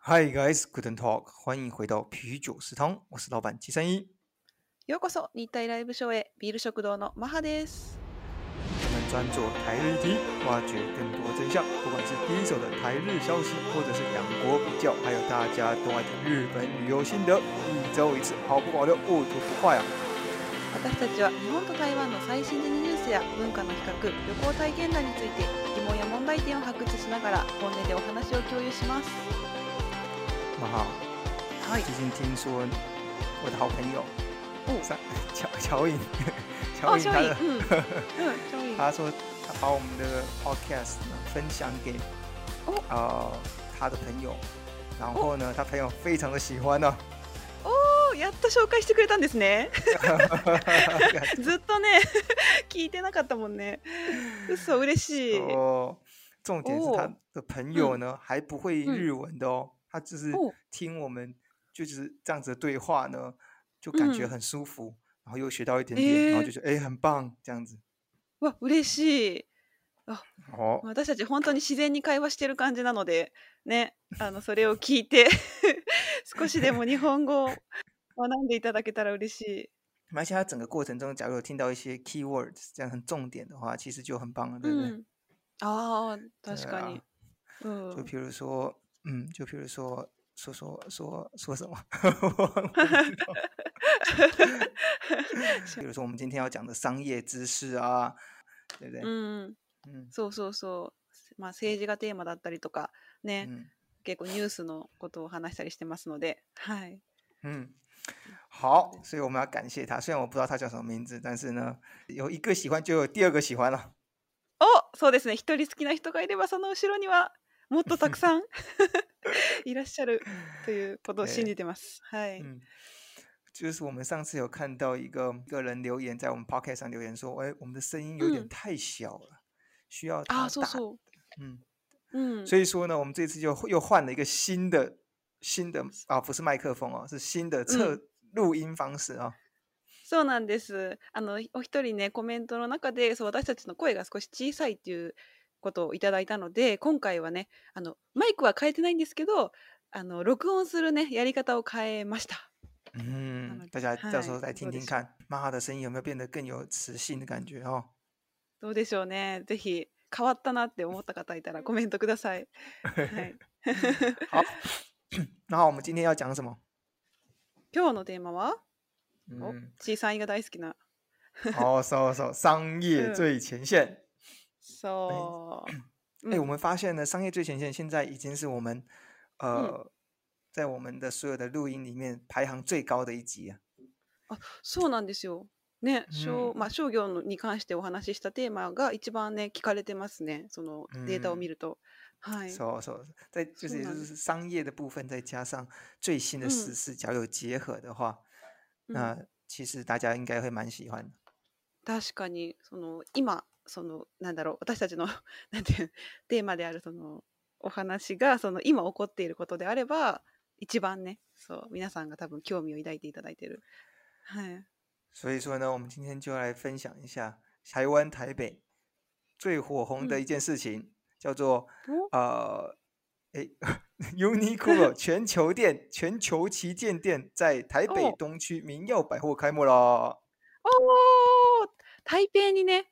Hi guys, g o o l d n t talk，欢迎回到啤酒食堂，我是老板七三一。ようこそ日泰ライブショーへ、ビール食堂のマハです。们专做台日，题，挖掘更多真相，不管是第一手的台日消息，或者是两国比较，还有大家都爱的日本旅游心得，一周一次，毫不保留，不吐不快啊！私たちは日本と台湾の最新のニュースや文化の比較旅行体験談について疑問や問題点を発掘しながら本音でお話を共有しますまあ、はい最近听说我的好朋友 お乔乔颖，乔颖他的 うん、うん、他说他把我们的 podcast 呢分享给哦呃他的朋友，然后呢他朋友非常的喜欢呢、やっと紹介してくれたんですね ずっとね聞いてなかったもんね嘘嬉しい重点是他的朋友呢、还不会日文的哦，他只是听我们就是这样子的对话呢，就感觉很舒服，然后又学到一点点，然后就很棒这样子。わ嬉しい。あ、私たち本当に自然に会話してる感じなので、ね、あのそれを聞いて少しでも日本語を学んでいただけたら嬉しい。而且它整个过程中，假如有听到一些 keywords 这样很重点的话，其实就很棒了，对不对？嗯、哦，確かに。嗯、啊，就比如说，嗯，就比如说，说说说说什么？比如说我们今天要讲的商业知识啊，对不对？嗯嗯，そうそうそう。まあ政治がテーマだったりとかね、結構ニュースのことを話したりしてますので、はい。うん。好，所以我们要感谢他。虽然我不知道他叫什么名字，但是呢，有一个喜欢就有第二个喜欢了。哦，そうですね。一人好きな人がいれば、その後ろにはもっとたくさん いらっしゃるということを信じてます。はい。ジュ我们上次有看到一个一个人留言在我们 podcast 上留言说：“哎，我们的声音有点太小了，需要他大。”嗯嗯。所以说呢，我们这次就又换了一个新的。新的啊，不是麦克风哦，是新的测录音方式啊。そうなんです。あの、お一人ね、コメントの中で、そう私たちの声が少し小さいっていうことをいただいたので、今回はね、あの、マイクは変えてないんですけど、あの、録音するね、やり方を変えました。嗯，大家到时候来听听看，玛哈的声音有没有变得更有磁性的感觉哦？どうでしょうね。ぜひ変わったなって思った方いたらコメントください。はい。那 我们今天要讲什么？今天的主题是？大好きな。哦，so so 商业最前线。so 哎，我们发现呢，商业最前线现在已经是我们呃，在我们的所有的录音里面排行最高的一集啊。啊，そうなんですよ。ね、商、まあ、商業に関してお話ししたテーマが一番ね聞かれてますね。そのデータを見ると。所，所，在就是，也就是商业的部分，再加上最新的时事，较有结合的话，那其实大家应该会蛮喜欢的。確かにその今そのなんだろう私たちの なんてテーマであるそのお話がその今起こっていることであれば一番ね、そう皆さんが多分興味を抱いていただいてる。はい。所以说呢，我们今天就来分享一下台湾台北最火红的一件事情。叫做啊，哎、u n i q l o 全球店、全球旗舰店在台北东区民耀百货開幕了。お台北にね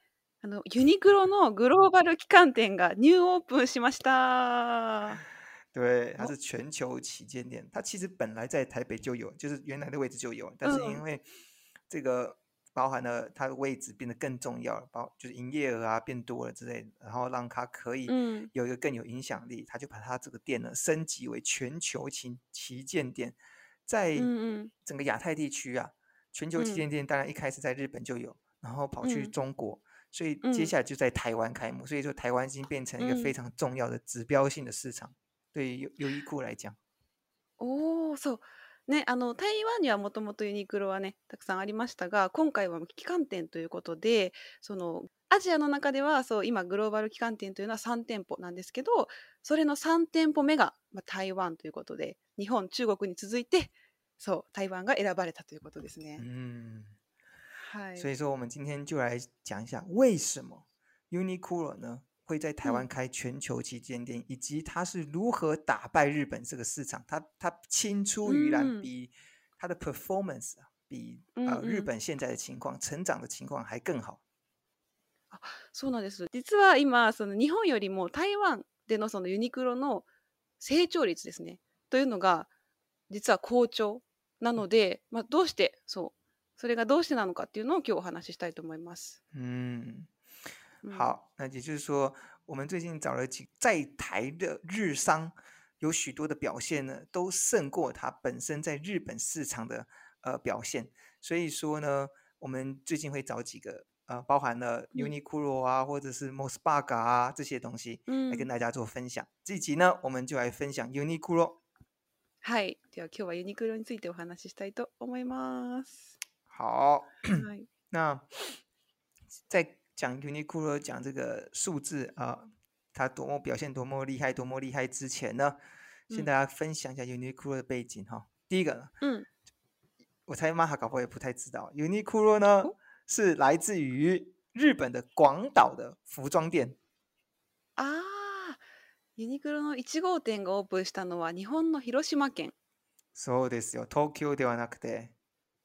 あのユニクロのグローバル旗艦店がニューオープンしました。对，它是全球旗舰店，它其实本来在台北就有，就是原来的位置就有，但是因为这个包含了它的位置变得更重要了，包就是营业额啊变多了之类的，然后让它可以有一个更有影响力，他就把它这个店呢升级为全球型旗舰店，在整个亚太地区啊，全球旗舰店当然一开始在日本就有，然后跑去中国，所以接下来就在台湾开幕，所以说台湾已经变成一个非常重要的指标性的市场，对于优优衣库来讲，哦，so。ね、あの台湾にはもともとユニクロはねたくさんありましたが今回は旗艦店ということでそのアジアの中ではそう今グローバル旗艦店というのは3店舗なんですけどそれの3店舗目が、まあ、台湾ということで日本中国に続いてそう台湾が選ばれたということですね。所以说我们今天就来讲一下为什么 Uniqlo 呢会在台湾开全球旗舰店，以及他是如何打败日本这个市场，他他青出于蓝，比他的 performance 比呃日本现在的情况、成长的情况还更好。啊，そうなんです。実は今その日本よりも台湾でのそのユニクロの成長率ですね。というのが実は好調なので、まあどうしてそう、それがどうしてなのかっていうのを今日お話ししたいと思います。うん。好，那也就是说，我们最近找了几在台的日商，有许多的表现呢，都胜过它本身在日本市场的呃表现。所以说呢，我们最近会找几个呃，包含了 UNIQLO 啊，或者是 m o s b a g 啊这些东西嗯，来跟大家做分享。这一集呢，我们就来分享 UNIQLO。是的，今日は UNIQLO についてお話ししたいと思います。好。那在。讲 UNIQLO 讲这个数字啊，它多么表现多么厉害，多么厉害之前呢，先大家分享一下 UNIQLO 的背景哈。第一个，嗯，我猜马哈搞不好也不太知道 UNIQLO 呢是来自于日本的广岛的服装店。啊，UNIQLO の一号店がオープンしたのは日本の広島県。そうですよ。東京ではなくて。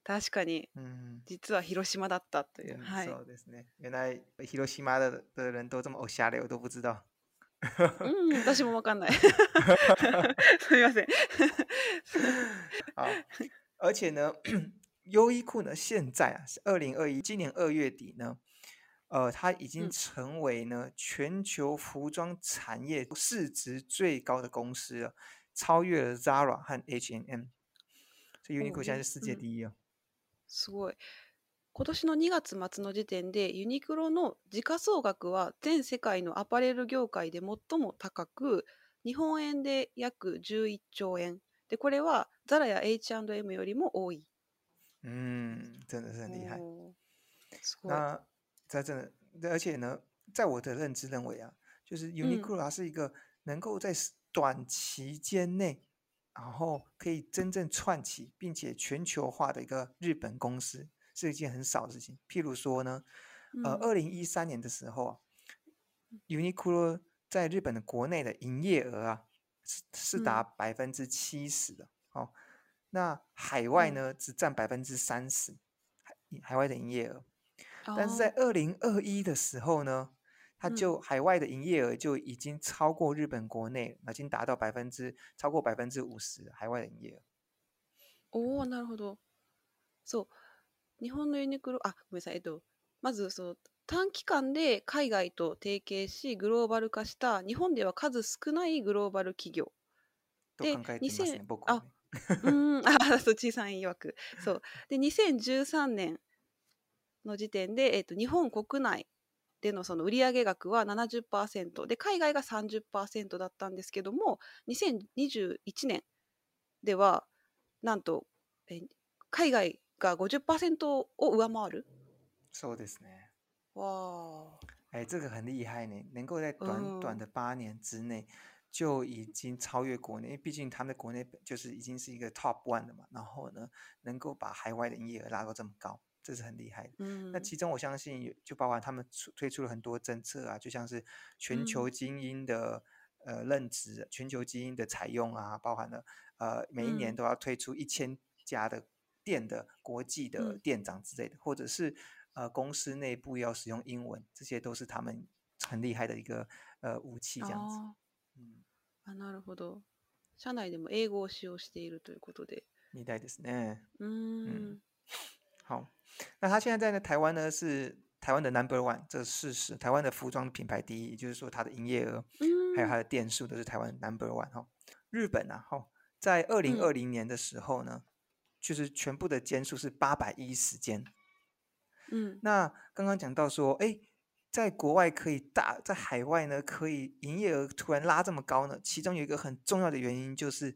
確かに。嗯。実は広島だったという。はい。そうですね。原来広島的的人都这么欧化嘞，我都不知道。うん。私もわかんない。すみません。啊。而且呢，优衣库呢，现在啊，是二零二一今年二月底呢，呃，它已经成为呢全球服装产业市值最高的公司了，超越了 Zara 和 H&M。所以优衣库现在是世界第一啊。すごい。今年の2月末の時点でユニクロの時価総額は全世界のアパレル業界で最も高く日本円で約11兆円でこれはザラや H&M よりも多い。嗯，真的真很厉害。那在真的，而且呢，在我的认知认为啊，就是ユニクロは o 它是一个能够在短期间内然后可以真正串起并且全球化的一个日本公司是一件很少的事情。譬如说呢，呃，二零一三年的时候啊，Uniqlo 在日本的国内的营业额啊是是达百分之七十的哦，那海外呢只占百分之三十，海海外的营业额。但是在二零二一的时候呢？它就海外的营业额就已经超过日本国内，已经达到百分之超过百分之五十海外的营业额。おなるほど。そう、日本のユニクロ、あ、ごめんなさい、えっと、まずその短期間で海外と提携しグローバル化した日本では数少ないグローバル企業。で、考えてますうんあ そう小さい曰くそうで2013年の時点で、えっと日本国内でのその売上額は70%で海外が30%だったんですけども2021年ではなんと海外が50%を上回るそうですね。わあ。は这个很厉害呢，能够在短短的八年之内就已经超越国内，因为毕竟他们的国内就是已经是一个 top one 的嘛，然后呢，能够把海外的营业额拉到这么高。这是很厉害的，嗯。那其中我相信就包含他们推出了很多政策啊，就像是全球精英的呃任职、全球精英的采用啊，包含了呃每一年都要推出一千家的店的国际的店长之类的，或者是呃公司内部要使用英文，这些都是他们很厉害的一个呃武器，这样子。嗯。啊，なるほど。社内でも英語を使用しているということで。みたいですね。うん。好，那他现在在呢，台湾呢是台湾的 number one，这是事实。台湾的服装品牌第一，也就是说它的营业额，还有它的店数都是台湾 number one 哈。日本啊哈，在二零二零年的时候呢，就是全部的间数是八百一十间。嗯，那刚刚讲到说，哎，在国外可以大，在海外呢可以营业额突然拉这么高呢，其中有一个很重要的原因就是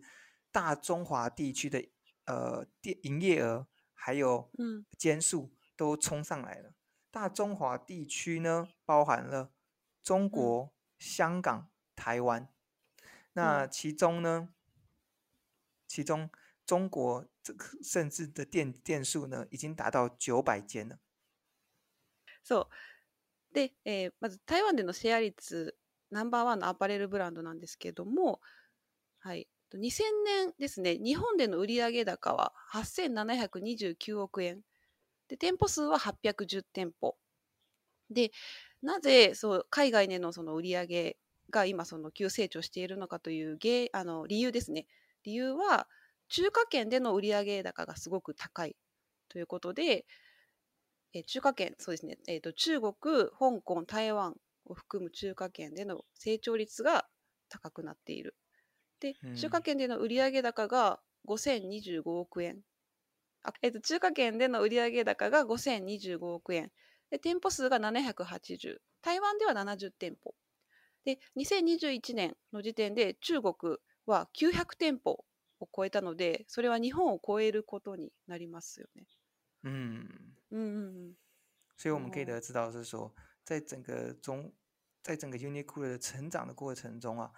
大中华地区的呃店营业额。还有，嗯，件数都冲上来了。大中华地区呢，包含了中国、香港、台湾。那其中呢，其中中国这个甚至的电电数呢，已经达到九百件了。そう、で、えまず台湾でのシェア率ナンバーワンのアパレルブランドなんですけれども、はい。2000年ですね、日本での売上高は8729億円。で、店舗数は810店舗。で、なぜそう海外でのその売上が今その急成長しているのかというあの理由ですね。理由は中華圏での売上高がすごく高いということで、え中華圏、そうですね、えーと中国、香港、台湾を含む中華圏での成長率が高くなっているで、中華圏での売上高が5025億円。あえっと、中華圏での売上高が5025億円。で、店舗数が780。台湾では70店舗。で、2021年の時点で中国は900店舗を超えたので、それは日本を超えることになりますよね。うん嗯嗯。所以我们可以得知道是说，在整个中，在整个 Uniqlo 的成长的过程中啊，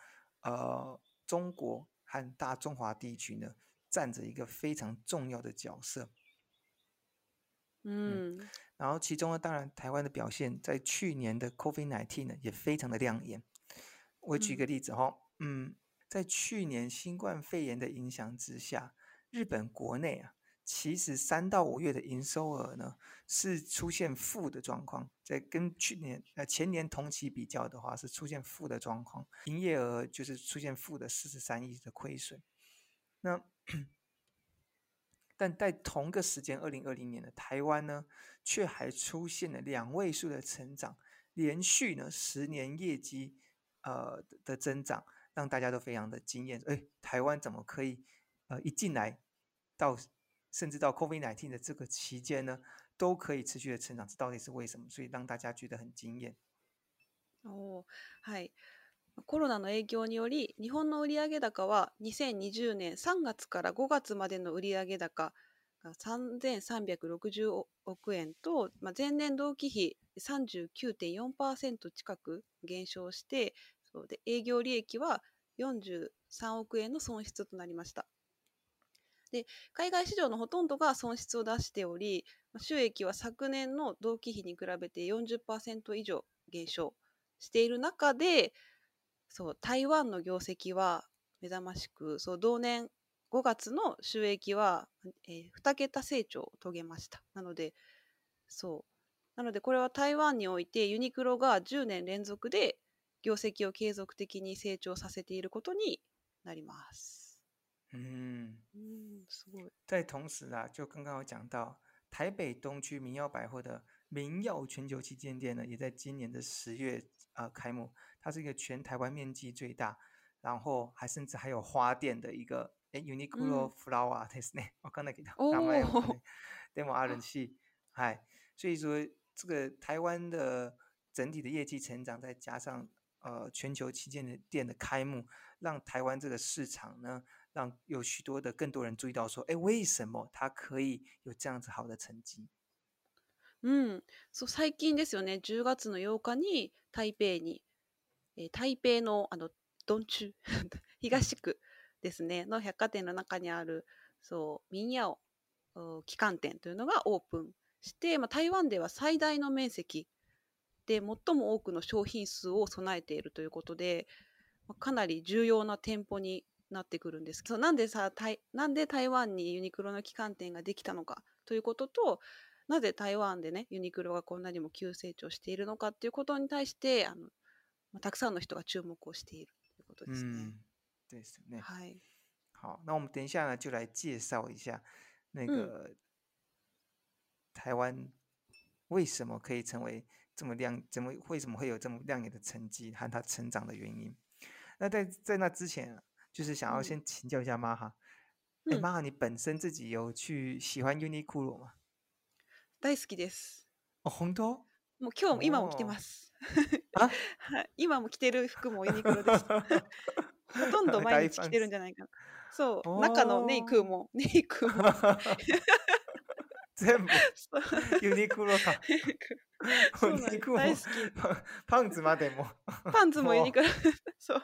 呃，中国和大中华地区呢，站着一个非常重要的角色。嗯，然后其中呢，当然台湾的表现在去年的 c o v i d n i n e t 呢，也非常的亮眼。我举个例子哈，嗯，在去年新冠肺炎的影响之下，日本国内啊。其实三到五月的营收额呢是出现负的状况，在跟去年呃前年同期比较的话是出现负的状况，营业额就是出现负的四十三亿的亏损。那但在同个时间二零二零年的台湾呢，却还出现了两位数的成长，连续呢十年业绩呃的增长，让大家都非常的惊艳。哎，台湾怎么可以呃一进来到？甚至到 COVID-19 的这个期间呢，都可以持续的成长，这到底是为什么？所以让大家觉得很惊艳。コロナの影響により、日本の売上高は2020年3月から5月までの売上高が3360億円と、まあ、前年同期比39.4%近く減少して、そうで営業利益は43億円の損失となりました。で海外市場のほとんどが損失を出しており収益は昨年の同期比に比べて40%以上減少している中でそう台湾の業績は目覚ましくそう同年5月の収益は、えー、2桁成長を遂げましたなのでそうなのでこれは台湾においてユニクロが10年連続で業績を継続的に成長させていることになります。嗯在同时啊，就刚刚我讲到台北东区民药百货的民耀全球旗舰店呢，也在今年的十月啊开幕。它是一个全台湾面积最大，然后还甚至还有花店的一个哎，Uniqlo Flower，这是呢。我刚才给他打麦 d e m 阿人气，嗨，所以说这个台湾的整体的业绩成长，再加上呃全球旗舰店的开幕，让台湾这个市场呢。让有许多的更多人注意到说，哎，为什么他可以有这样子好的成绩？そう最近ですよね、10月の8日に台北に、え台北のあの 東区ですねの百貨店の中にあるそうミンヤオ旗艦店というのがオープンして、まあ、台湾では最大の面積で最も多くの商品数を備えているということで、かなり重要な店舗になってくるんですなんでさなんで台湾にユニクロの旗艦店ができたのかということとなぜ台湾でねユニクロがこんなにも急成長しているのかっていうことに対してあのたくさんの人が注目をしているということですね。嗯、对ですね。はい。好，那我们等一下呢，就来介绍一下那个、嗯、台湾为什么可以成为这么亮，怎么为什么会有这么亮眼的成绩和它成长的原因。那在在那之前、啊。就是想要先请教一下妈哈。え、マハ你本身自己有去喜欢 Uniqlo 吗？大好きです。あ、本当？もう今日今も着てます。あ、今も着てる服もユニクロです。ほとんど毎日着てるんじゃないかな。そう、中のネイクも ネイクも全部ユニクロか。ユニクロ大好き。パンツまでも。パンツもユニクロ。そう。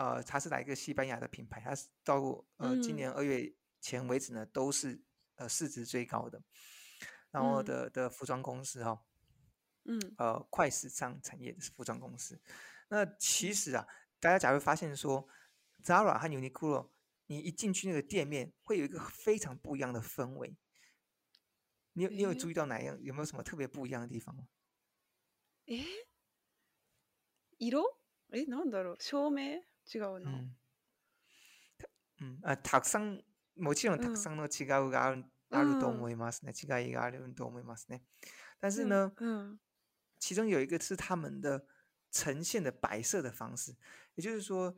呃，它是哪一个西班牙的品牌？它是到呃今年二月前为止呢，都是呃市值最高的。然后的的服装公司哈，嗯，呃，快时尚产业服装公司。那其实啊，大家假如发现说 ZARA 和 UNIQLO，你一进去那个店面，会有一个非常不一样的氛围。你有你有注意到哪样？有没有什么特别不一样的地方？诶，色？诶，なんだろう？照明？嗯嗯，啊，たくさんもちろんたくさんの違うがあるあると思いますね。違いがあると思いますね。但是呢，其中有一个是他们的呈现的摆设的方式，也就是说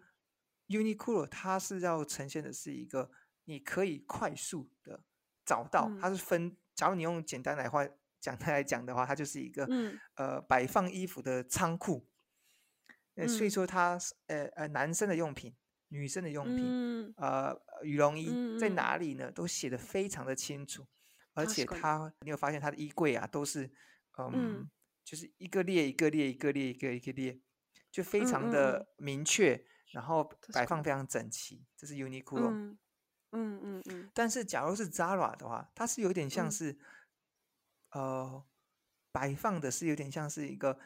，Uniqlo 它是要呈现的是一个你可以快速的找到，它是分，假如你用简单来话讲来讲的话，它就是一个呃摆放衣服的仓库。呃，所以说他，呃呃，男生的用品、女生的用品，呃，羽绒衣在哪里呢？都写的非常的清楚，而且他，你有发现他的衣柜啊，都是，嗯，就是一个列一个列一个列一个一个列，就非常的明确，然后摆放非常整齐。这是 Uniqlo。嗯嗯嗯。但是假如是 Zara 的话，它是有点像是，呃，摆放的是有点像是一个，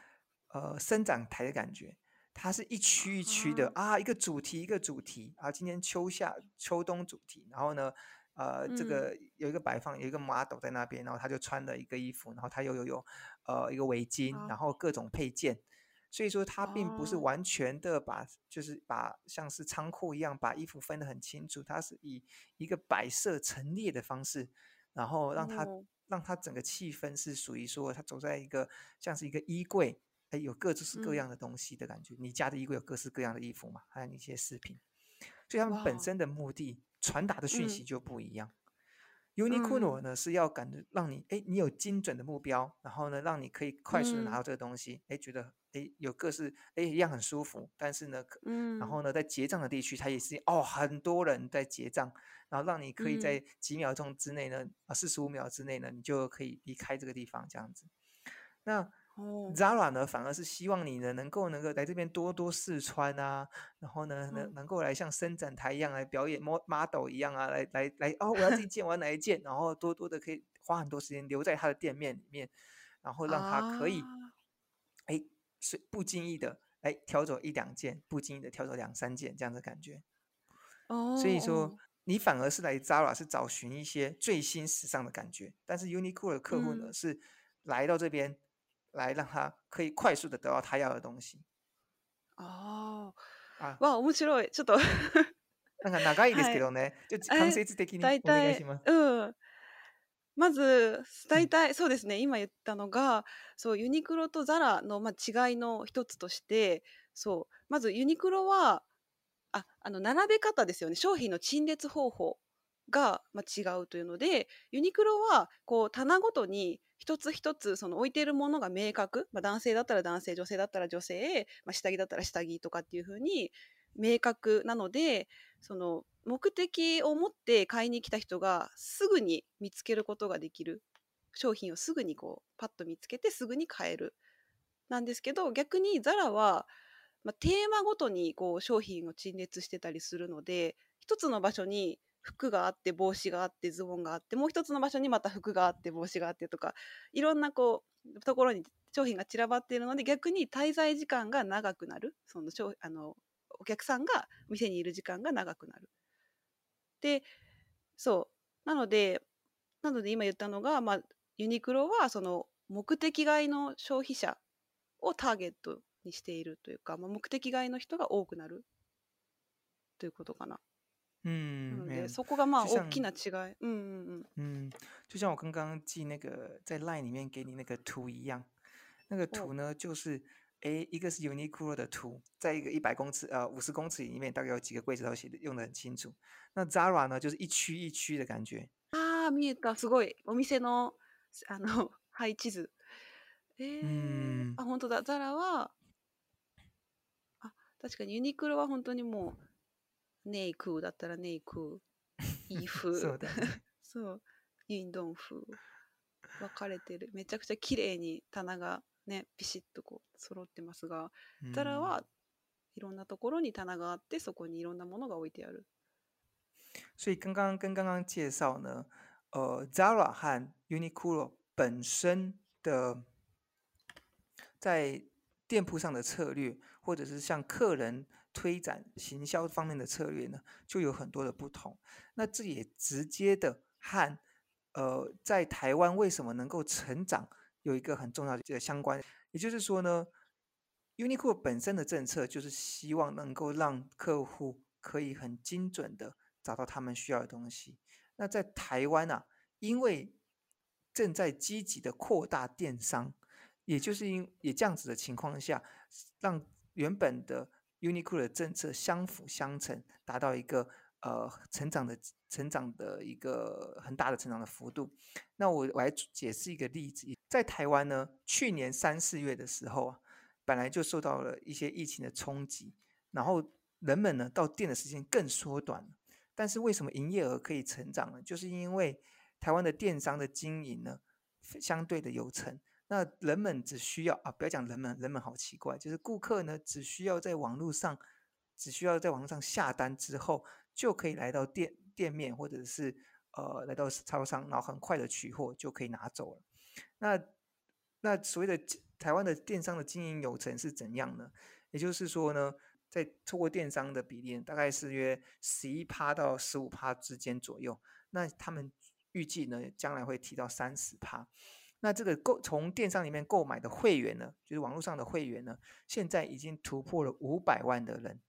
呃，生长台的感觉。它是一区一区的啊，一个主题一个主题啊，今天秋夏秋冬主题，然后呢，呃，这个有一个摆放，有一个 model 在那边，然后他就穿了一个衣服，然后他又有有，呃，一个围巾，然后各种配件，所以说他并不是完全的把就是把像是仓库一样把衣服分得很清楚，它是以一个摆设陈列的方式，然后让它让它整个气氛是属于说他走在一个像是一个衣柜。有各式各样的东西的感觉。你家的衣柜有各式各样的衣服嘛？还有那些饰品。所以他们本身的目的传达的讯息就不一样。Uniqlo 呢是要感让你哎，你有精准的目标，然后呢让你可以快速拿到这个东西。哎，觉得哎有各式哎一样很舒服。但是呢，嗯，然后呢在结账的地区，它也是哦很多人在结账，然后让你可以在几秒钟之内呢啊四十五秒之内呢，你就可以离开这个地方这样子。那 Zara 呢，反而是希望你呢能够能够来这边多多试穿啊，然后呢能能够来像伸展台一样来表演 model 一样啊，来来来哦，我要这件，我要哪一件，然后多多的可以花很多时间留在他的店面里面，然后让他可以哎，是不经意的哎挑走一两件，不经意的挑走两三件这样的感觉。哦，所以说你反而是来 Zara 是找寻一些最新时尚的感觉，但是 Uniqlo 的客户呢是来到这边。来让他可以快速的得到他要的东西。ああ、あわあ、面白い。ちょっとなんか長いですけどね。は間接的にお願いします。まず、まず、大体、そうですね、今言ったのが、そう、ユニクロとザラの、まあ、違いの一つとして、そう、まずユニクロは、あ、あの、並べ方ですよね、商品の陳列方法が、まあ、違うというので、ユニクロは、こう、棚ごとに、一つ一つその置いているものが明確、まあ、男性だったら男性女性だったら女性、まあ、下着だったら下着とかっていうふうに明確なのでその目的を持って買いに来た人がすぐに見つけることができる商品をすぐにこうパッと見つけてすぐに買えるなんですけど逆にザラは、まあ、テーマごとにこう商品を陳列してたりするので一つの場所に服があって帽子があってズボンがあってもう一つの場所にまた服があって帽子があってとかいろんなこうところに商品が散らばっているので逆に滞在時間が長くなるそのあのお客さんが店にいる時間が長くなる。でそうなのでなので今言ったのが、まあ、ユニクロはその目的外の消費者をターゲットにしているというか、まあ、目的外の人が多くなるということかな。嗯，没有，嗯，所以がまう就う像，うん。うん。嗯嗯嗯，ん。就像我刚刚寄那个在 LINE 里面给你那个图一样，那个う图呢，就是ん。一个是 Uniqlo 的图，在一个一百公尺呃五十公尺里面，大概有几个柜子，都写的用的很清楚。那 Zara 呢，就是一区一区的感觉。ん。う見えた。すごい。お店の、うあの、配置図。えん。うん、あ、本当だ。うん。は、あ、確かにユニクロは本当にもう、ネイクーだったらネイクー、イーフー。そうだ、ね、そう。ユンドン風。分かれてる。めちゃくちゃ綺麗に棚がね、ピシッとこう揃ってますが、ザラはいろんなところに棚があって、そこにいろんなものが置いてある。所以刚刚跟刚刚介绍呢，呃，Zara 和 Uniqlo 本身的在店铺上的策略，或者是向客人推展行销方面的策略呢，就有很多的不同。那这也直接的和，呃，在台湾为什么能够成长有一个很重要的相关。也就是说呢，Uniqlo 本身的政策就是希望能够让客户可以很精准的找到他们需要的东西。那在台湾啊，因为正在积极的扩大电商，也就是因也这样子的情况下，让原本的 Uniqlo 的政策相辅相成，达到一个呃成长的、成长的一个很大的成长的幅度。那我来解释一个例子，在台湾呢，去年三四月的时候啊，本来就受到了一些疫情的冲击，然后人们呢到店的时间更缩短了。但是为什么营业额可以成长呢？就是因为台湾的电商的经营呢，相对的有成。那人们只需要啊，不要讲人们，人们好奇怪，就是顾客呢只需要在网络上，只需要在网络上下单之后，就可以来到店店面或者是呃来到超商，然后很快的取货就可以拿走了。那那所谓的台湾的电商的经营流程是怎样呢？也就是说呢，在透过电商的比例大概是约十一趴到十五趴之间左右，那他们预计呢将来会提到三十趴。那这个购从电商里面购买的会员呢，就是网络上的会员呢，现在已经突破了五百万的人。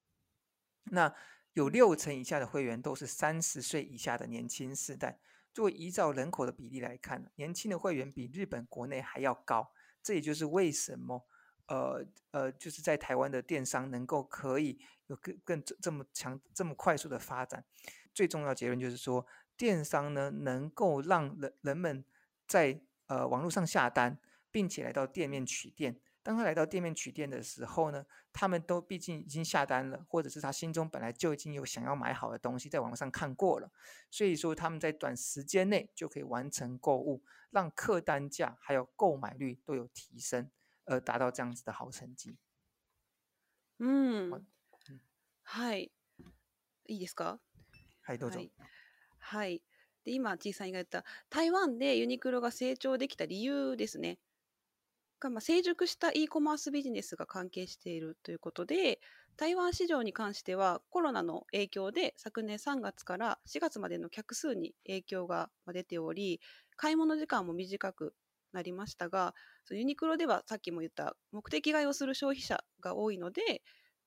那有六成以下的会员都是三十岁以下的年轻世代。作为依照人口的比例来看，年轻的会员比日本国内还要高。这也就是为什么，呃呃，就是在台湾的电商能够可以有更更这么强这么快速的发展。最重要结论就是说，电商呢能够让人人们在。呃，网络上下单，并且来到店面取店。当他来到店面取店的时候呢，他们都毕竟已经下单了，或者是他心中本来就已经有想要买好的东西，在网上看过了，所以说他们在短时间内就可以完成购物，让客单价还有购买率都有提升，而达到这样子的好成绩。嗯，嗨，いいですか？嗨，い、どうぞ。で、今、ちいさんが言った台湾でユニクロが成長できた理由ですね。が、まあ、成熟した e コマースビジネスが関係しているということで、台湾市場に関してはコロナの影響で昨年3月から4月までの客数に影響が出ており、買い物時間も短くなりましたが、ユニクロではさっきも言った目的買いをする消費者が多いので、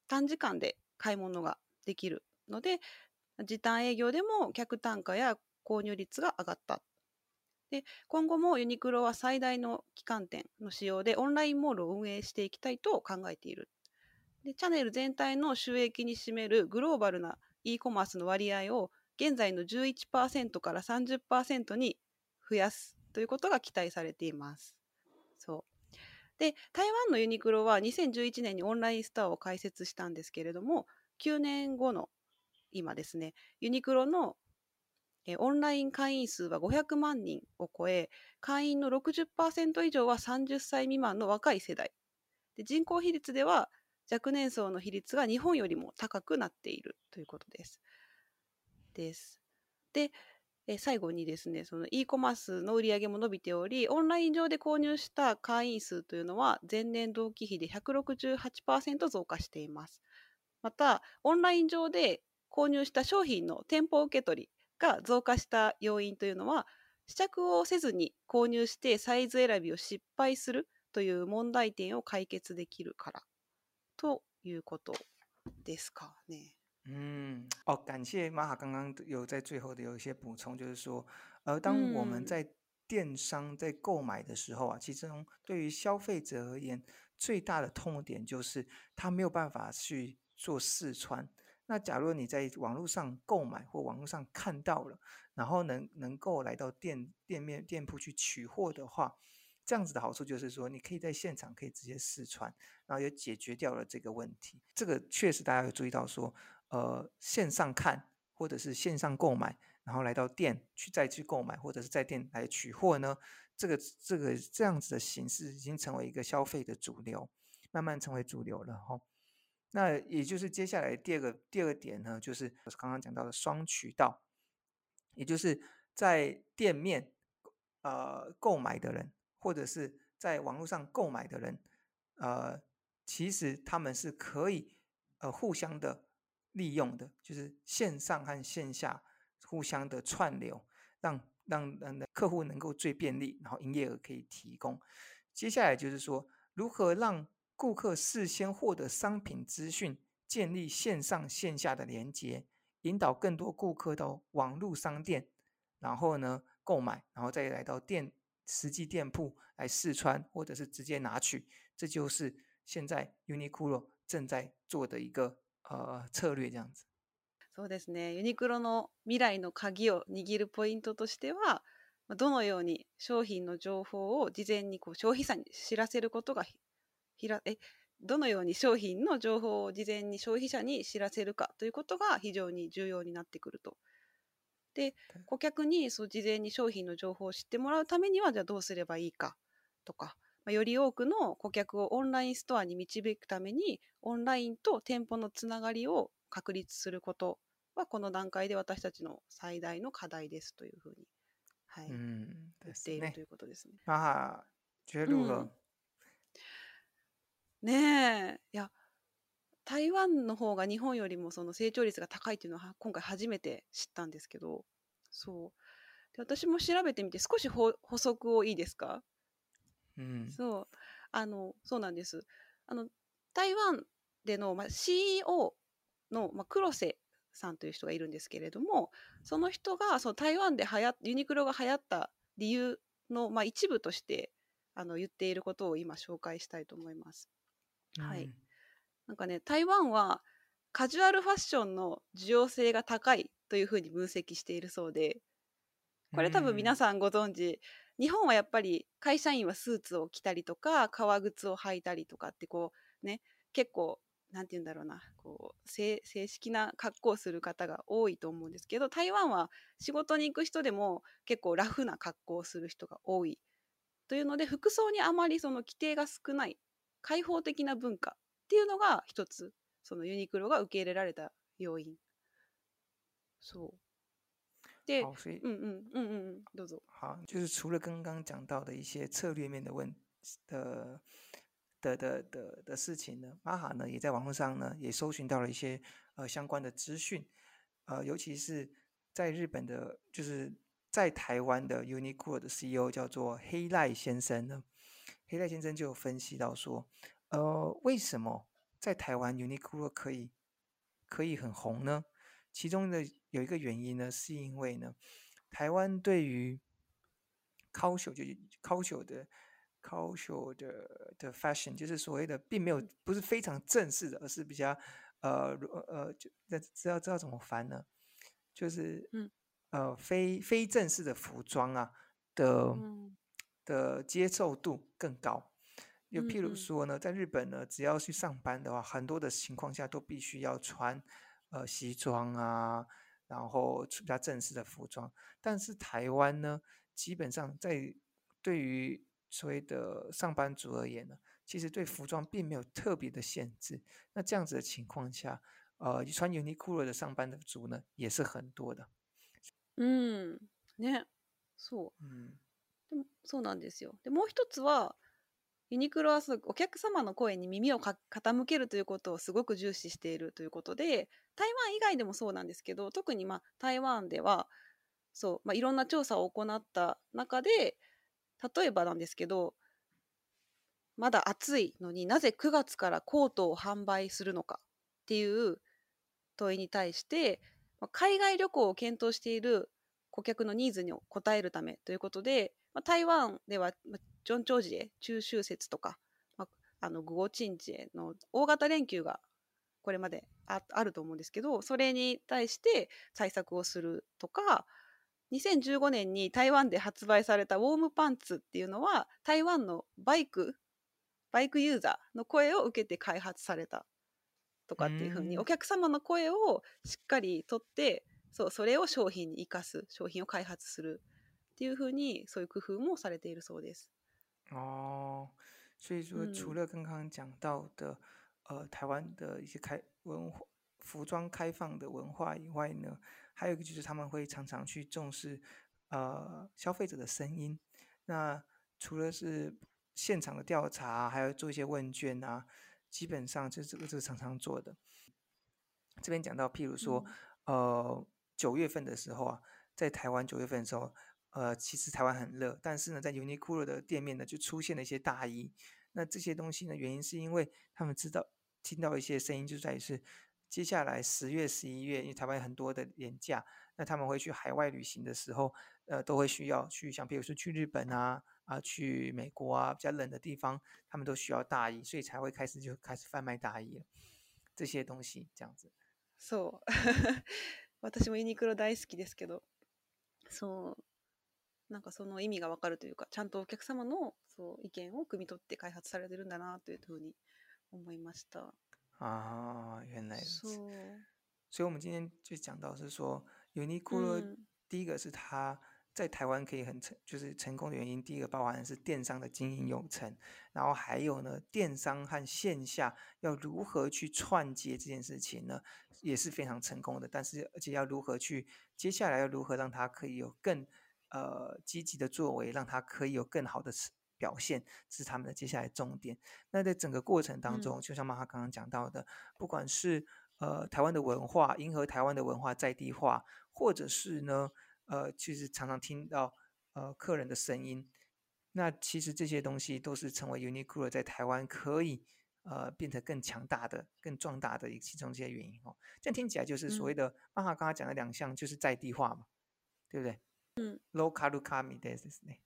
短時間で買い物ができるので、時短営業でも客単価や購入率が上がった。で今後もユニクロは最大の旗艦店の使用でオンラインモールを運営していきたいと考えている。でチャンネル全体の収益に占めるグローバルな e コマースの割合を現在の11%から30%に増やすということが期待されています。そうで台湾のユニクロは2011年にオンラインストアを開設したんですけれども9年後の今ですねユニクロのオンライン会員数は500万人を超え会員の60%以上は30歳未満の若い世代人口比率では若年層の比率が日本よりも高くなっているということです。ですで最後にですねその e コマースの売り上げも伸びておりオンライン上で購入した会員数というのは前年同期比で168%増加しています。またオンライン上で購入した商品の店舗受け取りが増加した要因というのは試着をせずに購入してサイズ選びを失敗するという問題点を解決できるからということですかね。嗯，哦，感谢玛哈刚刚有在最后的有一些补充，就是说，呃，当我们在电商在购买的时候啊，嗯、其中对于消费者而言，最大的痛点就是他没有办法去做试穿，那假如你在网络上购买或网络上看到了，然后能能够来到店店面店铺去取货的话，这样子的好处就是说，你可以在现场可以直接试穿，然后也解决掉了这个问题。这个确实大家有注意到说，呃，线上看或者是线上购买，然后来到店去再去购买或者是在店来取货呢，这个这个这样子的形式已经成为一个消费的主流，慢慢成为主流了哈。那也就是接下来第二个第二个点呢，就是我刚刚讲到的双渠道，也就是在店面呃购买的人，或者是在网络上购买的人，呃，其实他们是可以呃互相的利用的，就是线上和线下互相的串流，让让嗯客户能够最便利，然后营业额可以提供。接下来就是说如何让。顾客事先获得商品资讯，建立线上线下的连接，引导更多顾客到网络商店，然后呢购买，然后再来到店实际店铺来试穿或者是直接拿取。这就是现在 Uniqlo 正在做的一个呃策略，这样子。そうですね。u n i q の未来の鍵を握るポイントとしては、どのように商品の情報を事前にこう消費者に知らせることが。ひらえどのように商品の情報を事前に消費者に知らせるかということが非常に重要になってくると。で顧客にそう事前に商品の情報を知ってもらうためにはじゃあどうすればいいかとか、まあ、より多くの顧客をオンラインストアに導くためにオンラインと店舗のつながりを確立することはこの段階で私たちの最大の課題ですというふうに、はい、言っているということですね。まあ，ねえ。いや、台湾の方が日本よりもその成長率が高いっていうのは今回初めて知ったんですけど、そう。で私も調べてみて少し補足をいいですか、うん、そう。あの、そうなんです。あの、台湾での、まあ、CEO の、まあ、黒瀬さんという人がいるんですけれども、その人がその台湾で流行ユニクロが流行った理由の、まあ、一部としてあの言っていることを今紹介したいと思います。はい。なんかね、台湾はカジュアルファッションの需要性が高いというふうに分析しているそうで、これ多分皆さんご存知、日本はやっぱり会社員はスーツを着たりとか、革靴を履いたりとかってこうね、結構、なんて言うんだろうな、こう、正正式な格好をする方が多いと思うんですけど、台湾は仕事に行く人でも結構ラフな格好をする人が多いというので、服装にあまりその規定が少ない開放的な文化っていうのが一つそのユニクロが受け入れられた要因そうで。うんうん、うん、うんうんうん总，好，就是除了刚刚讲到的一些策略面的问的的的的的事情呢，哈呢也在网络上呢也搜寻到了一些呃相关的资讯，呃，尤其是在日本的，就是在台湾的 Uniqlo 的 CEO 叫做黑赖先生呢，黑带先生就有分析到说，呃，为什么在台湾 Uniqlo 可以可以很红呢？其中的有一个原因呢，是因为呢，台湾对于 c u l t u a l 就是 c l t u a l 的 c u l t u a l 的的 fashion，就是所谓的，并没有不是非常正式的，而是比较呃呃，就知道知道怎么翻呢？就是嗯呃非非正式的服装啊的。的接受度更高。又譬如说呢，在日本呢，只要去上班的话，很多的情况下都必须要穿呃西装啊，然后比较正式的服装。但是台湾呢，基本上在对于所谓的上班族而言呢，其实对服装并没有特别的限制。那这样子的情况下，呃，穿 Uniqlo 的上班族呢，也是很多的。嗯，看，是哦，嗯。でもそうなんですよ。でもう一つはユニクロはお客様の声に耳を傾けるということをすごく重視しているということで台湾以外でもそうなんですけど特に、まあ、台湾ではそう、まあ、いろんな調査を行った中で例えばなんですけどまだ暑いのになぜ9月からコートを販売するのかっていう問いに対して海外旅行を検討している顧客のニーズに応えるためということで、まあ、台湾では、まあ、ジョン・チョウジエ中秋節とか、まあ、あのグオチンジエの大型連休がこれまでああると思うんですけどそれに対して対策をするとか2015年に台湾で発売されたウォームパンツっていうのは台湾のバイクバイクユーザーの声を受けて開発されたとかっていうふうにお客様の声をしっかりとって所以，それを商品に生かす、商品を開発するっていうふうにそういう工夫もされているそうです。啊，所以除了刚刚讲到的呃台湾的一些开文化、服装开放的文化以外呢，还有一个就是他们会常常去重视呃消费者的声音。那除了是现场的调查，还要做一些问卷啊，基本上就这个是常常做的。这边讲到，譬如说，呃。九月份的时候啊，在台湾九月份的时候，呃，其实台湾很热，但是呢，在优衣库的店面呢，就出现了一些大衣。那这些东西呢，原因是因为他们知道听到一些声音，就在于是接下来十月、十一月，因为台湾有很多的年假，那他们会去海外旅行的时候，呃，都会需要去，像比如说去日本啊、啊去美国啊，比较冷的地方，他们都需要大衣，所以才会开始就开始贩卖大衣了。这些东西这样子，是。私もユニクロ大好きですけど、そう、なんかその意味がわかるというか、ちゃんとお客様のそう意見を汲み取って開発されてるんだなというふうに思いました。あ原来是。所以，我们今天就讲到是说 u n i q 第一个是在台湾可以很成，就是成功的原因，第一个包含是电商的经营有成，然后还有呢，电商和线下要如何去串接这件事情呢，也是非常成功的。但是，而且要如何去接下来要如何让它可以有更呃积极的作为，让它可以有更好的表现，是他们的接下来重点。那在整个过程当中，就像妈妈刚刚讲到的，不管是呃台湾的文化，迎合台湾的文化在地化，或者是呢。呃，其实常常听到呃客人的声音，那其实这些东西都是成为 Uniqlo 在台湾可以呃变得更强大的、更壮大的其中一些原因哦。这听起来就是所谓的阿哈刚刚讲的两项，就是在地化嘛，对不对？嗯，l o c a カル化みた i なですね。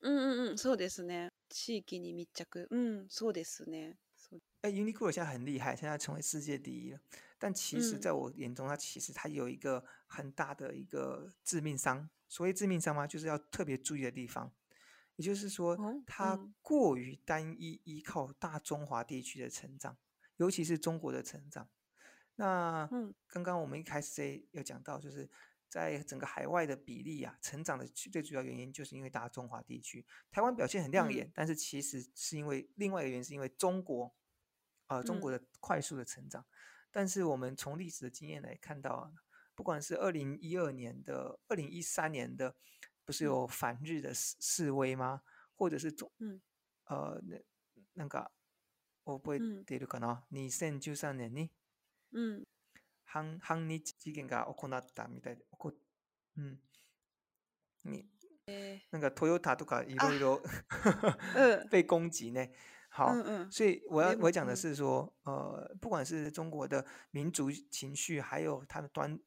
嗯嗯嗯，そうですね。地域に密着。嗯，そうですね。哎，Uniqlo 现在很厉害，现在成为世界第一了。但其实，在我眼中，它其实它有一个很大的一个致命伤。所谓致命伤嘛，就是要特别注意的地方，也就是说，它过于单一依靠大中华地区的成长，尤其是中国的成长。那，刚刚我们一开始在要讲到，就是在整个海外的比例啊，成长的最主要原因，就是因为大中华地区，台湾表现很亮眼，但是其实是因为另外一个原因，是因为中国，啊，中国的快速的成长。但是我们从历史的经验来看到啊，不管是二零一二年的、二零一三年的，不是有反日的示示威吗？或者是总，呃，那那个，我不会记得了，二零一三年呢，反反日事件が行ったみたいで、うん、な o かトヨタとか一路いろ 被攻击ね。好，所以我要我讲的是说，呃，不管是中国的民族情绪，还有他的端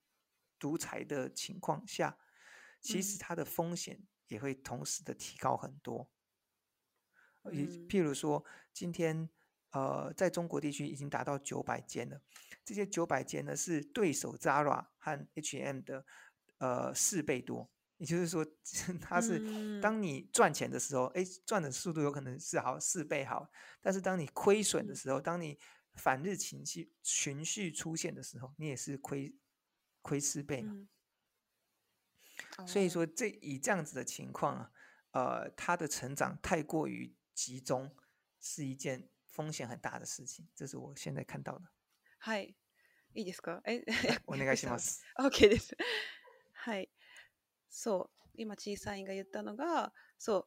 独裁的情况下，其实它的风险也会同时的提高很多。也譬如说，今天呃，在中国地区已经达到九百间了，这些九百间呢是对手 Zara 和 H&M 的呃四倍多。也就是说，它是当你赚钱的时候，哎，赚的速度有可能是好四倍好；但是当你亏损的时候，当你反日情绪情绪出现的时候，你也是亏亏四倍嘛。所以说，这以这样子的情况啊，呃，他的成长太过于集中，是一件风险很大的事情。这是我现在看到的。是，いいですか？え、お願いします。OK です。はそう今小さいんが言ったのがそう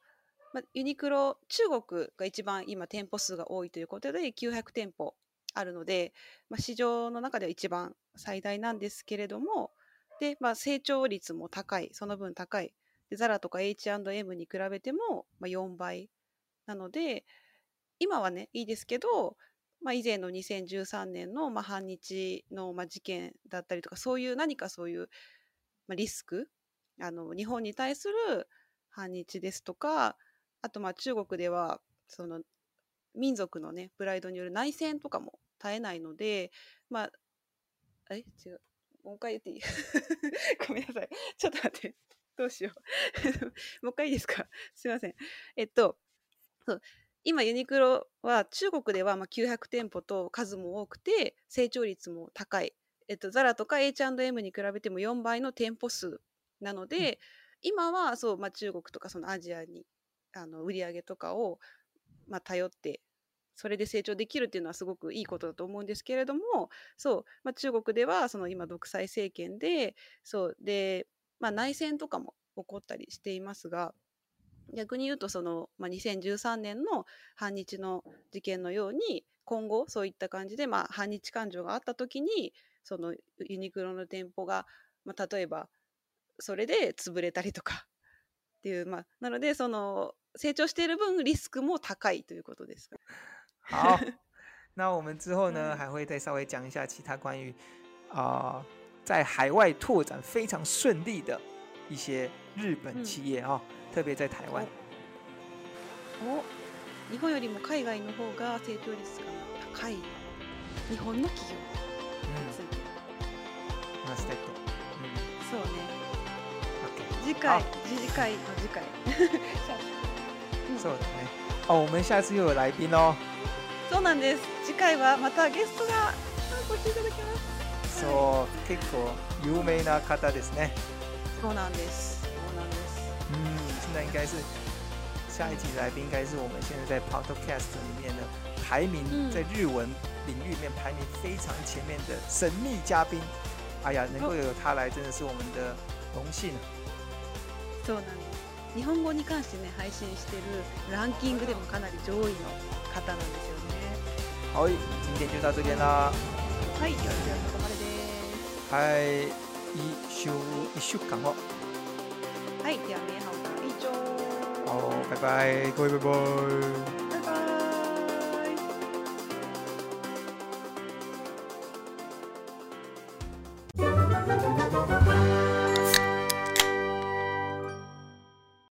まあ、ユニクロ中国が一番今店舗数が多いということで900店舗あるので、まあ、市場の中では一番最大なんですけれどもで、まあ、成長率も高いその分高いでザラとか H&M に比べても、まあ、4倍なので今はねいいですけど、まあ、以前の2013年の、まあ、反日の、まあ、事件だったりとかそういう何かそういう、まあ、リスクあの日本に対する反日ですとかあとまあ中国ではその民族のねプライドによる内戦とかも絶えないのでまあえ違うもう一回言っていい ごめんなさいちょっと待ってどうしよう もう一回いいですか すいませんえっとそう今ユニクロは中国ではまあ900店舗と数も多くて成長率も高い、えっと、ザラとか H&M に比べても4倍の店舗数なので、今はそう、まあ、中国とかそのアジアにあの売り上げとかを、まあ、頼ってそれで成長できるっていうのはすごくいいことだと思うんですけれどもそう、まあ、中国ではその今独裁政権でそうで、まあ、内戦とかも起こったりしていますが逆に言うとその、まあ、2013年の反日の事件のように今後そういった感じで、まあ、反日感情があった時にそのユニクロの店舗が、まあ、例えばそれで潰れたりとかっていう、まあ、なのでその成長している分リスクも高いということです。好，那我们之后呢，还会再稍微讲一下其他关于啊、呃、在海外拓展非常顺利的一些日本企业啊、哦，特别在台湾。お、日本よりも海外の方が成長率が高い日本の企業についそうね。次回次回の次回 そうですねあ我们下次又有来宾哦そうなんです次回はまたゲストが来ていただきますそう、結構有名な方ですねそうなんですそうなんです嗯现在应该是下一集来宾应该是我们现在在 Podcast 里面的排名在日文领域里面排名非常前面的神秘嘉宾。哎呀，能够有他来，真的是我们的荣幸。そうなんです日本語に関してね配信してるランキングでもかなり上位の方なんですよねはい今天就到这边啦はい今日はここまでですはい一週一週間後はいでは皆さんご一バイ、拜拜バイバイ